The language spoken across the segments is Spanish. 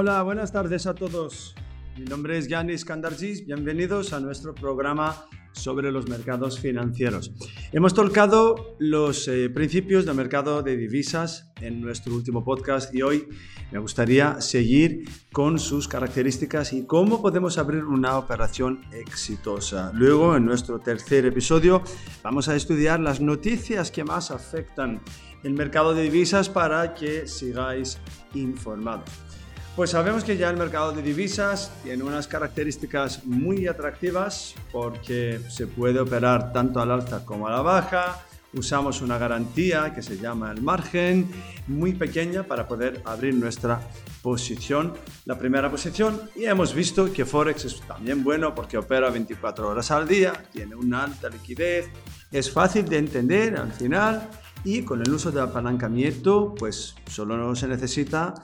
Hola, buenas tardes a todos. Mi nombre es Yanis Kandarjis. Bienvenidos a nuestro programa sobre los mercados financieros. Hemos tocado los eh, principios del mercado de divisas en nuestro último podcast y hoy me gustaría seguir con sus características y cómo podemos abrir una operación exitosa. Luego, en nuestro tercer episodio, vamos a estudiar las noticias que más afectan el mercado de divisas para que sigáis informados. Pues sabemos que ya el mercado de divisas tiene unas características muy atractivas porque se puede operar tanto al alza como a la baja. Usamos una garantía que se llama el margen, muy pequeña para poder abrir nuestra posición, la primera posición. Y hemos visto que Forex es también bueno porque opera 24 horas al día, tiene una alta liquidez, es fácil de entender al final y con el uso de apalancamiento pues solo se necesita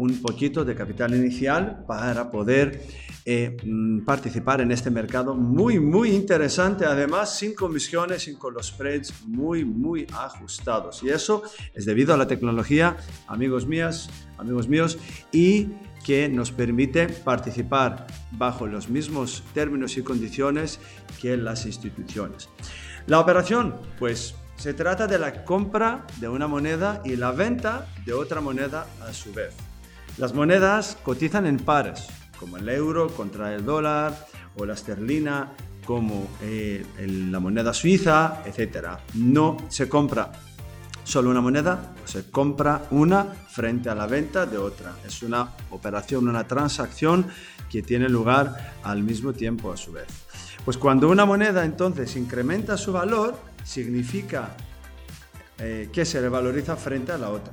un poquito de capital inicial para poder eh, mm, participar en este mercado muy, muy interesante, además sin comisiones y con los spreads muy, muy ajustados. Y eso es debido a la tecnología, amigos mías, amigos míos, y que nos permite participar bajo los mismos términos y condiciones que las instituciones. La operación, pues se trata de la compra de una moneda y la venta de otra moneda a su vez. Las monedas cotizan en pares, como el euro contra el dólar o la esterlina como eh, la moneda suiza, etc. No se compra solo una moneda, se compra una frente a la venta de otra. Es una operación, una transacción que tiene lugar al mismo tiempo a su vez. Pues cuando una moneda entonces incrementa su valor, significa eh, que se revaloriza frente a la otra.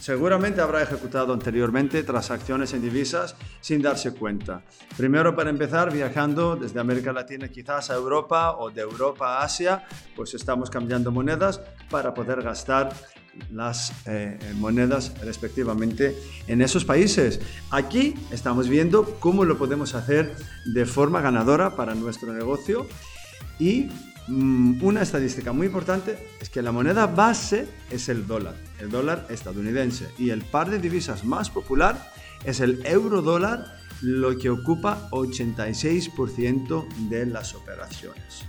Seguramente habrá ejecutado anteriormente transacciones en divisas sin darse cuenta. Primero, para empezar, viajando desde América Latina quizás a Europa o de Europa a Asia, pues estamos cambiando monedas para poder gastar las eh, monedas respectivamente en esos países. Aquí estamos viendo cómo lo podemos hacer de forma ganadora para nuestro negocio y una estadística muy importante es que la moneda base es el dólar, el dólar estadounidense, y el par de divisas más popular es el euro dólar, lo que ocupa 86% de las operaciones.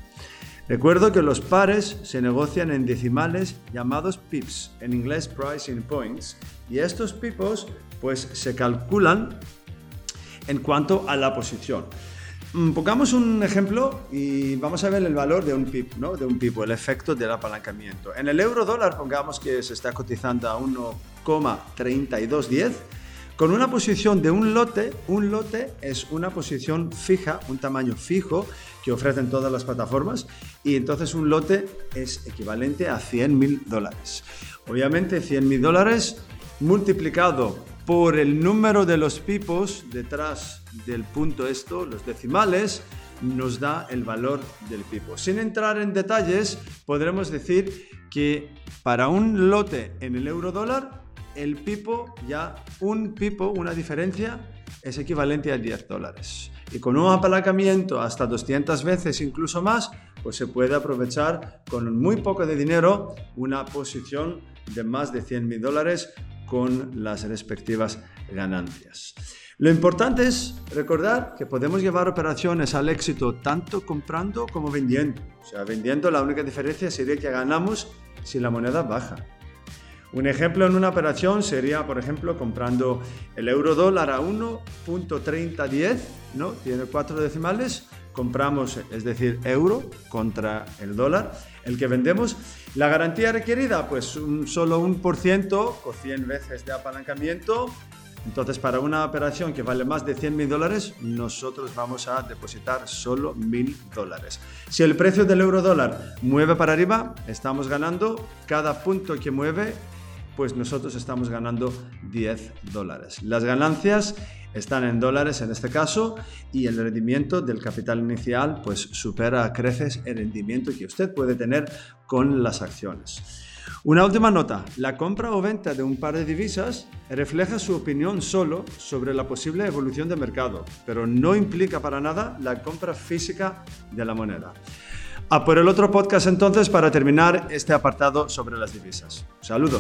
Recuerdo que los pares se negocian en decimales llamados pips, en inglés pricing points, y estos pipos pues se calculan en cuanto a la posición. Mm, pongamos un ejemplo y vamos a ver el valor de un PIB, ¿no? De un PIB, el efecto del apalancamiento. En el euro dólar, pongamos que se está cotizando a 1,3210. Con una posición de un lote, un lote es una posición fija, un tamaño fijo que ofrecen todas las plataformas y entonces un lote es equivalente a 100 mil dólares. Obviamente 100 mil dólares multiplicado por el número de los pipos detrás del punto esto, los decimales, nos da el valor del pipo. Sin entrar en detalles, podremos decir que para un lote en el euro dólar, el pipo, ya un pipo, una diferencia, es equivalente a 10 dólares. Y con un apalancamiento hasta 200 veces, incluso más, pues se puede aprovechar con muy poco de dinero una posición de más de 100 mil dólares con las respectivas ganancias. Lo importante es recordar que podemos llevar operaciones al éxito tanto comprando como vendiendo. O sea, vendiendo la única diferencia sería que ganamos si la moneda baja. Un ejemplo en una operación sería, por ejemplo, comprando el euro dólar a 1.3010, ¿no? Tiene cuatro decimales, compramos, es decir, euro contra el dólar, el que vendemos. La garantía requerida, pues solo un por ciento o 100 veces de apalancamiento. Entonces, para una operación que vale más de 100 mil dólares, nosotros vamos a depositar solo mil dólares. Si el precio del euro dólar mueve para arriba, estamos ganando cada punto que mueve pues nosotros estamos ganando 10 dólares. Las ganancias están en dólares en este caso y el rendimiento del capital inicial pues supera a creces el rendimiento que usted puede tener con las acciones. Una última nota, la compra o venta de un par de divisas refleja su opinión solo sobre la posible evolución del mercado, pero no implica para nada la compra física de la moneda. A por el otro podcast entonces para terminar este apartado sobre las divisas. Saludo.